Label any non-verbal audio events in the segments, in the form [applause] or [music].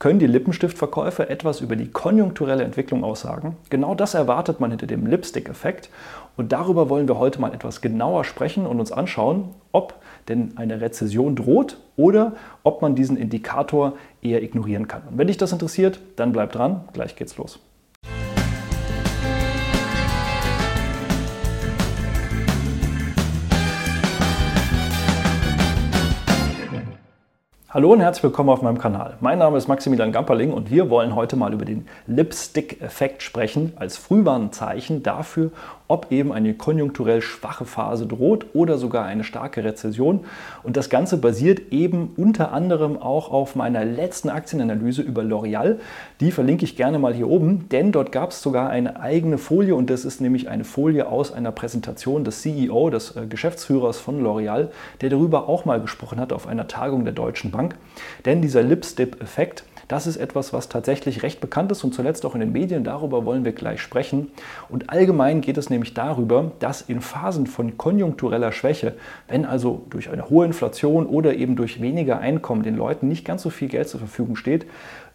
Können die Lippenstiftverkäufe etwas über die konjunkturelle Entwicklung aussagen? Genau das erwartet man hinter dem Lipstick-Effekt. Und darüber wollen wir heute mal etwas genauer sprechen und uns anschauen, ob denn eine Rezession droht oder ob man diesen Indikator eher ignorieren kann. Und wenn dich das interessiert, dann bleib dran, gleich geht's los. Hallo und herzlich willkommen auf meinem Kanal. Mein Name ist Maximilian Gamperling und wir wollen heute mal über den Lipstick-Effekt sprechen, als Frühwarnzeichen dafür, ob eben eine konjunkturell schwache Phase droht oder sogar eine starke Rezession. Und das Ganze basiert eben unter anderem auch auf meiner letzten Aktienanalyse über L'Oreal. Die verlinke ich gerne mal hier oben, denn dort gab es sogar eine eigene Folie und das ist nämlich eine Folie aus einer Präsentation des CEO, des äh, Geschäftsführers von L'Oreal, der darüber auch mal gesprochen hat auf einer Tagung der Deutschen Bank. Denn dieser Lipstick-Effekt, das ist etwas, was tatsächlich recht bekannt ist und zuletzt auch in den Medien. Darüber wollen wir gleich sprechen. Und allgemein geht es nämlich darüber, dass in Phasen von konjunktureller Schwäche, wenn also durch eine hohe Inflation oder eben durch weniger Einkommen den Leuten nicht ganz so viel Geld zur Verfügung steht,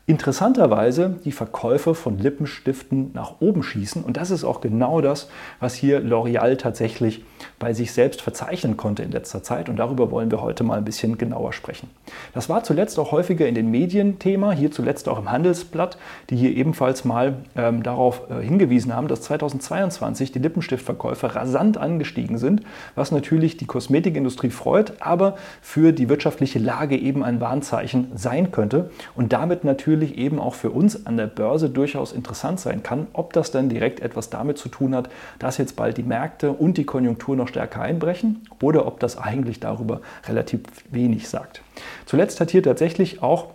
interessanterweise die Verkäufe von Lippenstiften nach oben schießen. Und das ist auch genau das, was hier L'Oreal tatsächlich bei sich selbst verzeichnen konnte in letzter Zeit. Und darüber wollen wir heute mal ein bisschen genauer sprechen. Das war zuletzt auch häufiger in den Medien Thema, hier zuletzt auch im Handelsblatt, die hier ebenfalls mal ähm, darauf äh, hingewiesen haben, dass 2022 die Lippenstiftverkäufe rasant angestiegen sind, was natürlich die Kosmetikindustrie freut, aber für die wirtschaftliche Lage eben ein Warnzeichen sein könnte und damit natürlich natürlich eben auch für uns an der Börse durchaus interessant sein kann, ob das dann direkt etwas damit zu tun hat, dass jetzt bald die Märkte und die Konjunktur noch stärker einbrechen oder ob das eigentlich darüber relativ wenig sagt. Zuletzt hat hier tatsächlich auch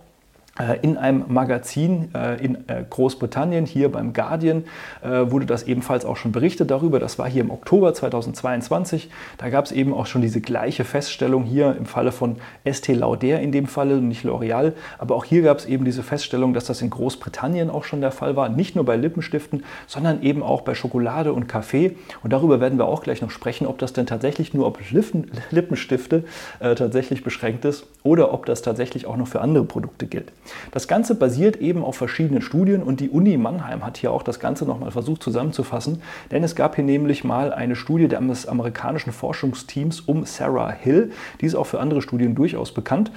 in einem Magazin äh, in äh, Großbritannien, hier beim Guardian, wurde das ebenfalls auch schon berichtet darüber. Das war hier im Oktober 2022. Da gab es eben auch schon diese gleiche Feststellung hier im Falle von Estée Lauder in dem Falle, nicht L'Oreal. Aber auch hier gab es eben diese Feststellung, dass das in Großbritannien auch schon der Fall war. Nicht nur bei Lippenstiften, sondern eben auch bei Schokolade und Kaffee. Und darüber werden wir auch gleich noch sprechen, ob das denn tatsächlich nur auf Lippen, Lippenstifte äh, tatsächlich beschränkt ist oder ob das tatsächlich auch noch für andere Produkte gilt. Das Ganze basiert eben auf verschiedenen Studien und die Uni Mannheim hat hier auch das Ganze nochmal versucht zusammenzufassen, denn es gab hier nämlich mal eine Studie des amerikanischen Forschungsteams um Sarah Hill, die ist auch für andere Studien durchaus bekannt.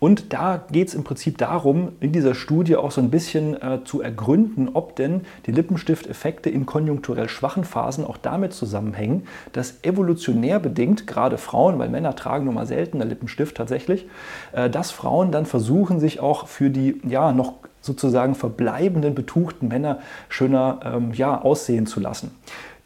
Und da geht es im Prinzip darum, in dieser Studie auch so ein bisschen äh, zu ergründen, ob denn die Lippenstifteffekte in konjunkturell schwachen Phasen auch damit zusammenhängen, dass evolutionär bedingt, gerade Frauen, weil Männer tragen nun mal seltener Lippenstift tatsächlich, äh, dass Frauen dann versuchen, sich auch für die ja noch sozusagen verbleibenden betuchten Männer schöner ähm, ja, aussehen zu lassen.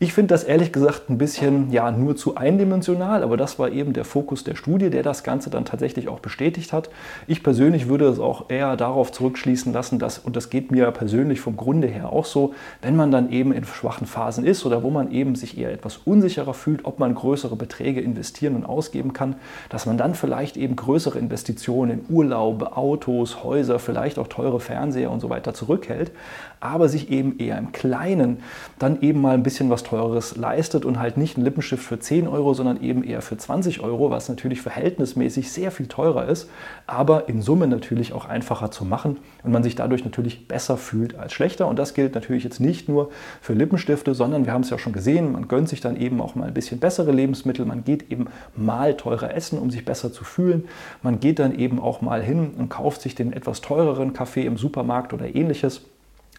Ich finde das ehrlich gesagt ein bisschen ja nur zu eindimensional, aber das war eben der Fokus der Studie, der das Ganze dann tatsächlich auch bestätigt hat. Ich persönlich würde es auch eher darauf zurückschließen lassen, dass, und das geht mir persönlich vom Grunde her auch so, wenn man dann eben in schwachen Phasen ist oder wo man eben sich eher etwas unsicherer fühlt, ob man größere Beträge investieren und ausgeben kann, dass man dann vielleicht eben größere Investitionen in Urlaube, Autos, Häuser, vielleicht auch teure Fernseher und so weiter zurückhält, aber sich eben eher im Kleinen dann eben mal ein bisschen was Teureres leistet und halt nicht ein Lippenstift für 10 Euro, sondern eben eher für 20 Euro, was natürlich verhältnismäßig sehr viel teurer ist, aber in Summe natürlich auch einfacher zu machen und man sich dadurch natürlich besser fühlt als schlechter. Und das gilt natürlich jetzt nicht nur für Lippenstifte, sondern wir haben es ja schon gesehen, man gönnt sich dann eben auch mal ein bisschen bessere Lebensmittel, man geht eben mal teurer essen, um sich besser zu fühlen, man geht dann eben auch mal hin und kauft sich den etwas teureren Kaffee im Supermarkt oder ähnliches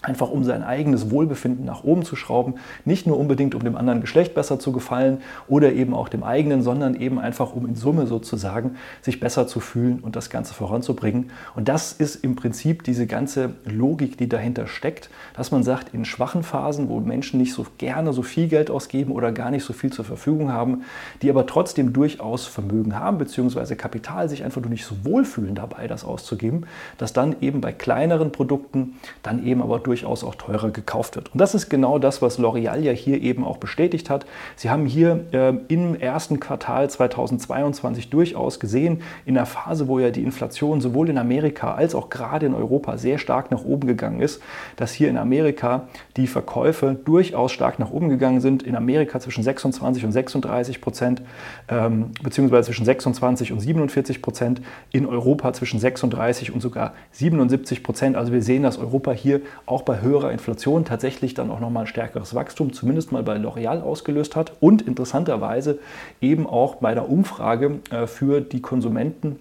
einfach um sein eigenes Wohlbefinden nach oben zu schrauben, nicht nur unbedingt um dem anderen Geschlecht besser zu gefallen oder eben auch dem eigenen, sondern eben einfach um in Summe sozusagen sich besser zu fühlen und das Ganze voranzubringen. Und das ist im Prinzip diese ganze Logik, die dahinter steckt, dass man sagt, in schwachen Phasen, wo Menschen nicht so gerne so viel Geld ausgeben oder gar nicht so viel zur Verfügung haben, die aber trotzdem durchaus Vermögen haben, beziehungsweise Kapital sich einfach nur nicht so wohlfühlen dabei, das auszugeben, dass dann eben bei kleineren Produkten dann eben aber durch durchaus auch teurer gekauft wird. Und das ist genau das, was L'Oreal ja hier eben auch bestätigt hat. Sie haben hier äh, im ersten Quartal 2022 durchaus gesehen, in der Phase, wo ja die Inflation sowohl in Amerika als auch gerade in Europa sehr stark nach oben gegangen ist, dass hier in Amerika die Verkäufe durchaus stark nach oben gegangen sind. In Amerika zwischen 26 und 36 Prozent, ähm, beziehungsweise zwischen 26 und 47 Prozent, in Europa zwischen 36 und sogar 77 Prozent. Also wir sehen, dass Europa hier auch bei höherer Inflation tatsächlich dann auch nochmal ein stärkeres Wachstum, zumindest mal bei L'Oreal ausgelöst hat und interessanterweise eben auch bei der Umfrage äh, für die Konsumenten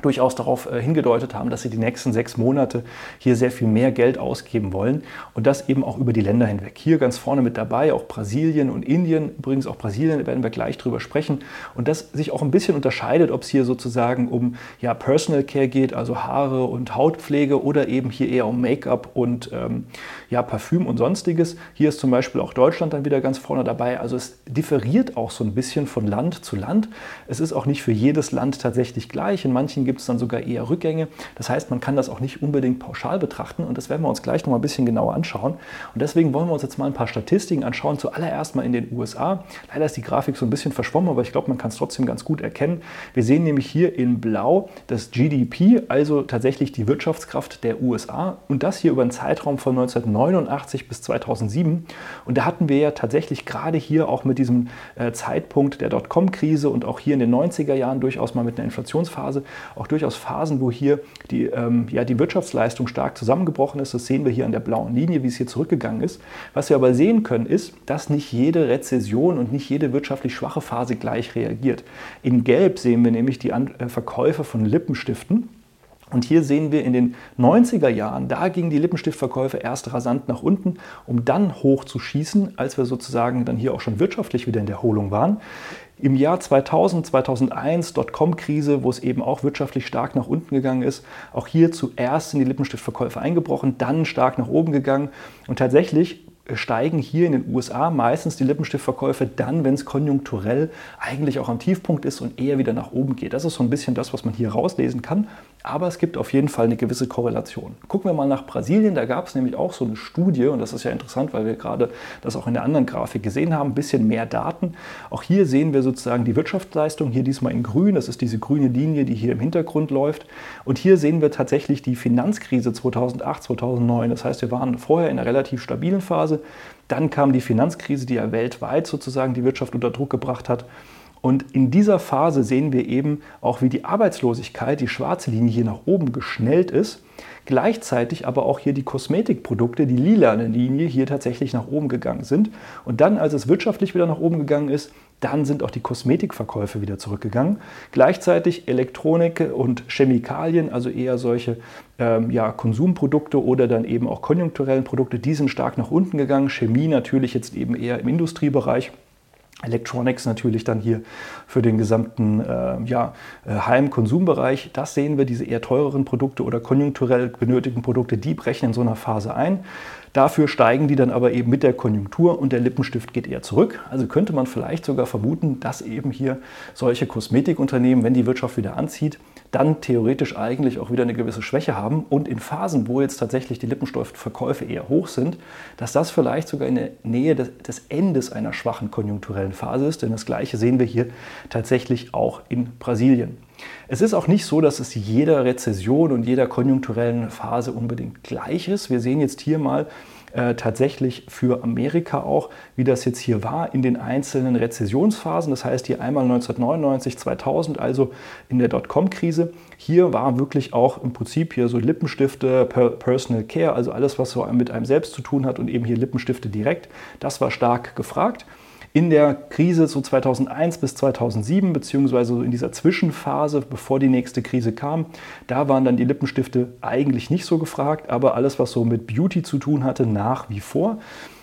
durchaus darauf äh, hingedeutet haben, dass sie die nächsten sechs Monate hier sehr viel mehr Geld ausgeben wollen und das eben auch über die Länder hinweg. Hier ganz vorne mit dabei auch Brasilien und Indien. Übrigens auch Brasilien werden wir gleich drüber sprechen und das sich auch ein bisschen unterscheidet, ob es hier sozusagen um ja, Personal Care geht, also Haare und Hautpflege oder eben hier eher um Make-up und ähm, ja, Parfüm und sonstiges. Hier ist zum Beispiel auch Deutschland dann wieder ganz vorne dabei. Also es differiert auch so ein bisschen von Land zu Land. Es ist auch nicht für jedes Land tatsächlich gleich. In manchen gibt es dann sogar eher Rückgänge. Das heißt, man kann das auch nicht unbedingt pauschal betrachten und das werden wir uns gleich noch mal ein bisschen genauer anschauen. Und deswegen wollen wir uns jetzt mal ein paar Statistiken anschauen. Zuallererst mal in den USA. Leider ist die Grafik so ein bisschen verschwommen, aber ich glaube, man kann es trotzdem ganz gut erkennen. Wir sehen nämlich hier in Blau das GDP, also tatsächlich die Wirtschaftskraft der USA und das hier über einen Zeitraum von 1989 bis 2007. Und da hatten wir ja tatsächlich gerade hier auch mit diesem äh, Zeitpunkt der Dotcom-Krise und auch hier in den 90er Jahren durchaus mal mit einer Inflationsphase auch durchaus Phasen, wo hier die, ähm, ja, die Wirtschaftsleistung stark zusammengebrochen ist. Das sehen wir hier an der blauen Linie, wie es hier zurückgegangen ist. Was wir aber sehen können, ist, dass nicht jede Rezession und nicht jede wirtschaftlich schwache Phase gleich reagiert. In Gelb sehen wir nämlich die An äh, Verkäufe von Lippenstiften. Und hier sehen wir in den 90er Jahren, da gingen die Lippenstiftverkäufe erst rasant nach unten, um dann hoch zu schießen, als wir sozusagen dann hier auch schon wirtschaftlich wieder in der Erholung waren. Im Jahr 2000, 2001, Dotcom-Krise, wo es eben auch wirtschaftlich stark nach unten gegangen ist, auch hier zuerst sind die Lippenstiftverkäufe eingebrochen, dann stark nach oben gegangen. Und tatsächlich steigen hier in den USA meistens die Lippenstiftverkäufe dann, wenn es konjunkturell eigentlich auch am Tiefpunkt ist und eher wieder nach oben geht. Das ist so ein bisschen das, was man hier rauslesen kann. Aber es gibt auf jeden Fall eine gewisse Korrelation. Gucken wir mal nach Brasilien, da gab es nämlich auch so eine Studie, und das ist ja interessant, weil wir gerade das auch in der anderen Grafik gesehen haben, ein bisschen mehr Daten. Auch hier sehen wir sozusagen die Wirtschaftsleistung, hier diesmal in grün, das ist diese grüne Linie, die hier im Hintergrund läuft. Und hier sehen wir tatsächlich die Finanzkrise 2008, 2009. Das heißt, wir waren vorher in einer relativ stabilen Phase, dann kam die Finanzkrise, die ja weltweit sozusagen die Wirtschaft unter Druck gebracht hat. Und in dieser Phase sehen wir eben auch, wie die Arbeitslosigkeit, die schwarze Linie hier nach oben geschnellt ist. Gleichzeitig aber auch hier die Kosmetikprodukte, die lilane Linie hier tatsächlich nach oben gegangen sind. Und dann, als es wirtschaftlich wieder nach oben gegangen ist, dann sind auch die Kosmetikverkäufe wieder zurückgegangen. Gleichzeitig Elektronik und Chemikalien, also eher solche ähm, ja, Konsumprodukte oder dann eben auch konjunkturellen Produkte, die sind stark nach unten gegangen. Chemie natürlich jetzt eben eher im Industriebereich. Electronics natürlich dann hier für den gesamten äh, ja, äh, Heim-Konsumbereich. Das sehen wir, diese eher teureren Produkte oder konjunkturell benötigten Produkte, die brechen in so einer Phase ein. Dafür steigen die dann aber eben mit der Konjunktur und der Lippenstift geht eher zurück. Also könnte man vielleicht sogar vermuten, dass eben hier solche Kosmetikunternehmen, wenn die Wirtschaft wieder anzieht, dann theoretisch eigentlich auch wieder eine gewisse Schwäche haben und in Phasen, wo jetzt tatsächlich die Lippenstiftverkäufe eher hoch sind, dass das vielleicht sogar in der Nähe des, des Endes einer schwachen konjunkturellen Phase ist. Denn das Gleiche sehen wir hier tatsächlich auch in Brasilien. Es ist auch nicht so, dass es jeder Rezession und jeder konjunkturellen Phase unbedingt gleich ist. Wir sehen jetzt hier mal äh, tatsächlich für Amerika auch, wie das jetzt hier war in den einzelnen Rezessionsphasen. Das heißt hier einmal 1999, 2000, also in der Dotcom-Krise. Hier war wirklich auch im Prinzip hier so Lippenstifte, Personal Care, also alles, was so mit einem selbst zu tun hat und eben hier Lippenstifte direkt. Das war stark gefragt. In der Krise so 2001 bis 2007, beziehungsweise in dieser Zwischenphase, bevor die nächste Krise kam, da waren dann die Lippenstifte eigentlich nicht so gefragt, aber alles, was so mit Beauty zu tun hatte, nach wie vor.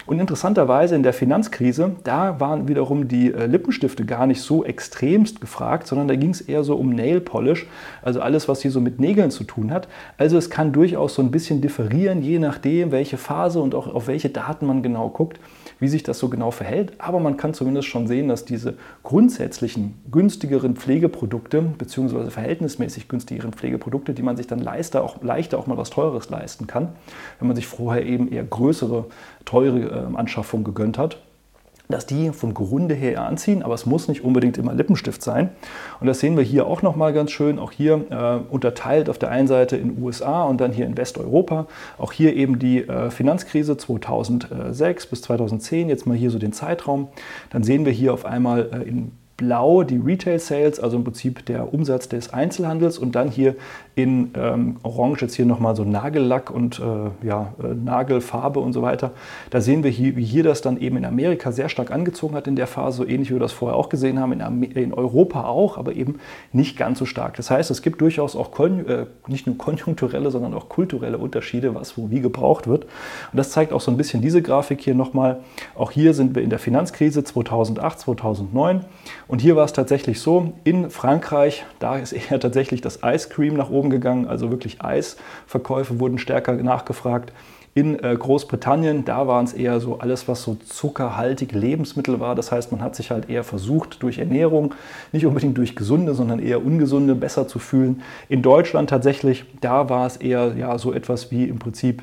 Und interessanterweise in der Finanzkrise, da waren wiederum die äh, Lippenstifte gar nicht so extremst gefragt, sondern da ging es eher so um Nail Polish, also alles, was hier so mit Nägeln zu tun hat. Also es kann durchaus so ein bisschen differieren, je nachdem, welche Phase und auch auf welche Daten man genau guckt wie sich das so genau verhält. Aber man kann zumindest schon sehen, dass diese grundsätzlichen günstigeren Pflegeprodukte, beziehungsweise verhältnismäßig günstigeren Pflegeprodukte, die man sich dann leichter auch, leichter auch mal was Teures leisten kann, wenn man sich vorher eben eher größere, teure äh, Anschaffungen gegönnt hat, dass die vom Grunde her anziehen, aber es muss nicht unbedingt immer Lippenstift sein. Und das sehen wir hier auch nochmal ganz schön, auch hier äh, unterteilt auf der einen Seite in USA und dann hier in Westeuropa. Auch hier eben die äh, Finanzkrise 2006 bis 2010, jetzt mal hier so den Zeitraum. Dann sehen wir hier auf einmal äh, in Blau die Retail Sales, also im Prinzip der Umsatz des Einzelhandels und dann hier in ähm, Orange jetzt hier nochmal so Nagellack und äh, ja, äh, Nagelfarbe und so weiter. Da sehen wir hier, wie hier das dann eben in Amerika sehr stark angezogen hat in der Phase, so ähnlich wie wir das vorher auch gesehen haben, in, in Europa auch, aber eben nicht ganz so stark. Das heißt, es gibt durchaus auch äh, nicht nur konjunkturelle, sondern auch kulturelle Unterschiede, was wo wie gebraucht wird. Und das zeigt auch so ein bisschen diese Grafik hier nochmal. Auch hier sind wir in der Finanzkrise 2008, 2009 und hier war es tatsächlich so, in Frankreich, da ist eher [laughs] tatsächlich das Ice Cream nach oben gegangen, also wirklich Eisverkäufe wurden stärker nachgefragt. In äh, Großbritannien, da waren es eher so alles, was so zuckerhaltige Lebensmittel war. Das heißt, man hat sich halt eher versucht, durch Ernährung, nicht unbedingt durch gesunde, sondern eher ungesunde, besser zu fühlen. In Deutschland tatsächlich, da war es eher ja, so etwas wie im Prinzip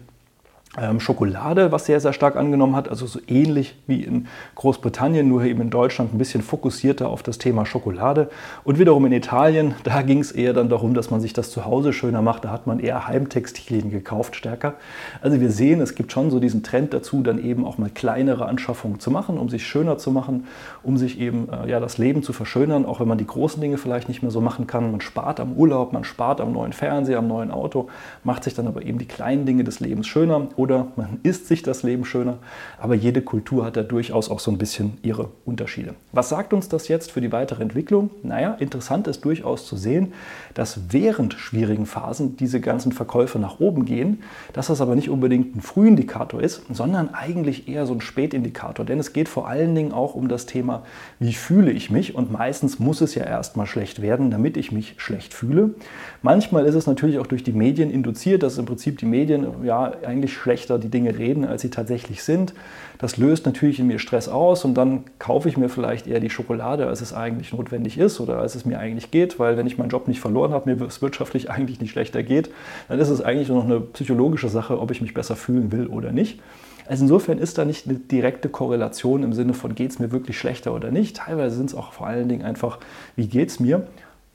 Schokolade, was sehr, sehr stark angenommen hat, also so ähnlich wie in Großbritannien, nur eben in Deutschland ein bisschen fokussierter auf das Thema Schokolade. Und wiederum in Italien, [laughs] da ging es eher dann darum, dass man sich das zu Hause schöner macht. Da hat man eher Heimtextilien gekauft stärker. Also wir sehen, es gibt schon so diesen Trend dazu, dann eben auch mal kleinere Anschaffungen zu machen, um sich schöner zu machen, um sich eben äh, ja, das Leben zu verschönern, auch wenn man die großen Dinge vielleicht nicht mehr so machen kann. Man spart am Urlaub, man spart am neuen Fernseher, am neuen Auto, macht sich dann aber eben die kleinen Dinge des Lebens schöner oder man isst sich das Leben schöner, aber jede Kultur hat da durchaus auch so ein bisschen ihre Unterschiede. Was sagt uns das jetzt für die weitere Entwicklung? Naja, interessant ist durchaus zu sehen, dass während schwierigen Phasen diese ganzen Verkäufe nach oben gehen, dass das aber nicht unbedingt ein Frühindikator ist, sondern eigentlich eher so ein Spätindikator, denn es geht vor allen Dingen auch um das Thema, wie fühle ich mich und meistens muss es ja erstmal schlecht werden, damit ich mich schlecht fühle. Manchmal ist es natürlich auch durch die Medien induziert, dass im Prinzip die Medien ja eigentlich schlechter die Dinge reden, als sie tatsächlich sind. Das löst natürlich in mir Stress aus und dann kaufe ich mir vielleicht eher die Schokolade, als es eigentlich notwendig ist oder als es mir eigentlich geht, weil wenn ich meinen Job nicht verloren habe, mir es wirtschaftlich [laughs] eigentlich nicht schlechter geht, dann ist es eigentlich nur noch eine psychologische Sache, ob ich mich besser fühlen will oder nicht. Also insofern ist da nicht eine direkte Korrelation im Sinne von, geht es mir wirklich schlechter oder nicht. Teilweise sind es auch vor allen Dingen einfach, wie geht es mir.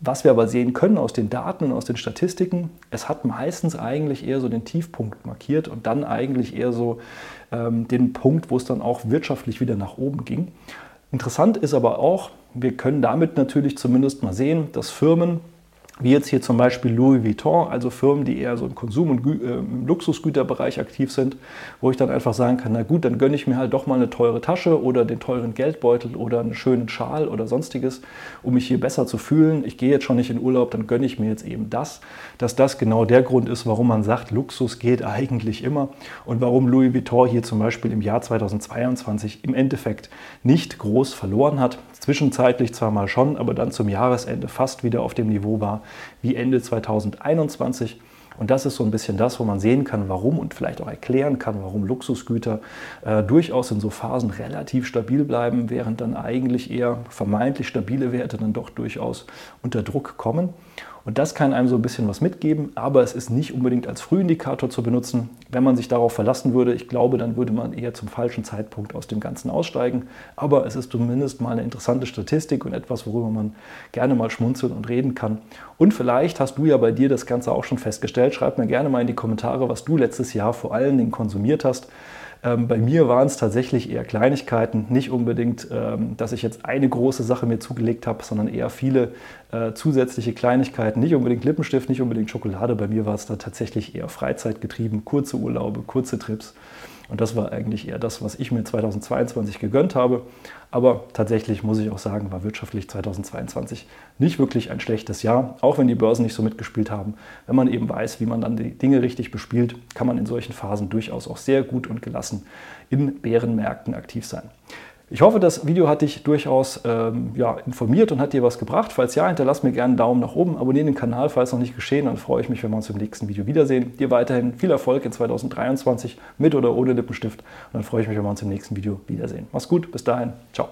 Was wir aber sehen können aus den Daten und aus den Statistiken, es hat meistens eigentlich eher so den Tiefpunkt markiert und dann eigentlich eher so ähm, den Punkt, wo es dann auch wirtschaftlich wieder nach oben ging. Interessant ist aber auch, wir können damit natürlich zumindest mal sehen, dass Firmen wie jetzt hier zum Beispiel Louis Vuitton, also Firmen, die eher so im Konsum- und äh, im Luxusgüterbereich aktiv sind, wo ich dann einfach sagen kann, na gut, dann gönne ich mir halt doch mal eine teure Tasche oder den teuren Geldbeutel oder einen schönen Schal oder sonstiges, um mich hier besser zu fühlen. Ich gehe jetzt schon nicht in Urlaub, dann gönne ich mir jetzt eben das, dass das genau der Grund ist, warum man sagt, Luxus geht eigentlich immer und warum Louis Vuitton hier zum Beispiel im Jahr 2022 im Endeffekt nicht groß verloren hat. Zwischenzeitlich zwar mal schon, aber dann zum Jahresende fast wieder auf dem Niveau war, wie Ende 2021. Und das ist so ein bisschen das, wo man sehen kann, warum und vielleicht auch erklären kann, warum Luxusgüter äh, durchaus in so Phasen relativ stabil bleiben, während dann eigentlich eher vermeintlich stabile Werte dann doch durchaus unter Druck kommen. Und das kann einem so ein bisschen was mitgeben, aber es ist nicht unbedingt als Frühindikator zu benutzen. Wenn man sich darauf verlassen würde, ich glaube, dann würde man eher zum falschen Zeitpunkt aus dem Ganzen aussteigen. Aber es ist zumindest mal eine interessante Statistik und etwas, worüber man gerne mal schmunzeln und reden kann. Und vielleicht hast du ja bei dir das Ganze auch schon festgestellt. Schreib mir gerne mal in die Kommentare, was du letztes Jahr vor allen Dingen konsumiert hast. Ähm, bei mir waren es tatsächlich eher Kleinigkeiten, nicht unbedingt, ähm, dass ich jetzt eine große Sache mir zugelegt habe, sondern eher viele äh, zusätzliche Kleinigkeiten, nicht unbedingt Lippenstift, nicht unbedingt Schokolade. Bei mir war es da tatsächlich eher Freizeitgetrieben, kurze Urlaube, kurze Trips. Und das war eigentlich eher das, was ich mir 2022 gegönnt habe. Aber tatsächlich muss ich auch sagen, war wirtschaftlich 2022 nicht wirklich ein schlechtes Jahr, auch wenn die Börsen nicht so mitgespielt haben. Wenn man eben weiß, wie man dann die Dinge richtig bespielt, kann man in solchen Phasen durchaus auch sehr gut und gelassen in Bärenmärkten aktiv sein. Ich hoffe, das Video hat dich durchaus ähm, ja, informiert und hat dir was gebracht. Falls ja, hinterlass mir gerne einen Daumen nach oben, abonniere den Kanal, falls noch nicht geschehen. Dann freue ich mich, wenn wir uns im nächsten Video wiedersehen. Dir weiterhin viel Erfolg in 2023 mit oder ohne Lippenstift. Und dann freue ich mich, wenn wir uns im nächsten Video wiedersehen. Mach's gut, bis dahin, ciao.